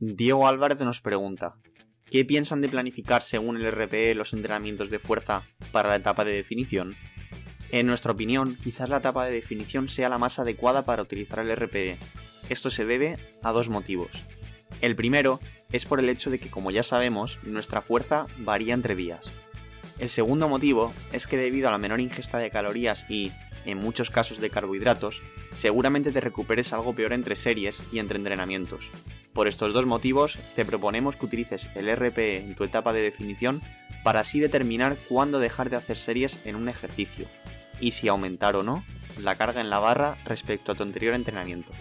Diego Álvarez nos pregunta, ¿qué piensan de planificar según el RPE los entrenamientos de fuerza para la etapa de definición? En nuestra opinión, quizás la etapa de definición sea la más adecuada para utilizar el RPE. Esto se debe a dos motivos. El primero es por el hecho de que, como ya sabemos, nuestra fuerza varía entre días. El segundo motivo es que debido a la menor ingesta de calorías y, en muchos casos de carbohidratos, seguramente te recuperes algo peor entre series y entre entrenamientos. Por estos dos motivos, te proponemos que utilices el RPE en tu etapa de definición para así determinar cuándo dejar de hacer series en un ejercicio, y si aumentar o no la carga en la barra respecto a tu anterior entrenamiento.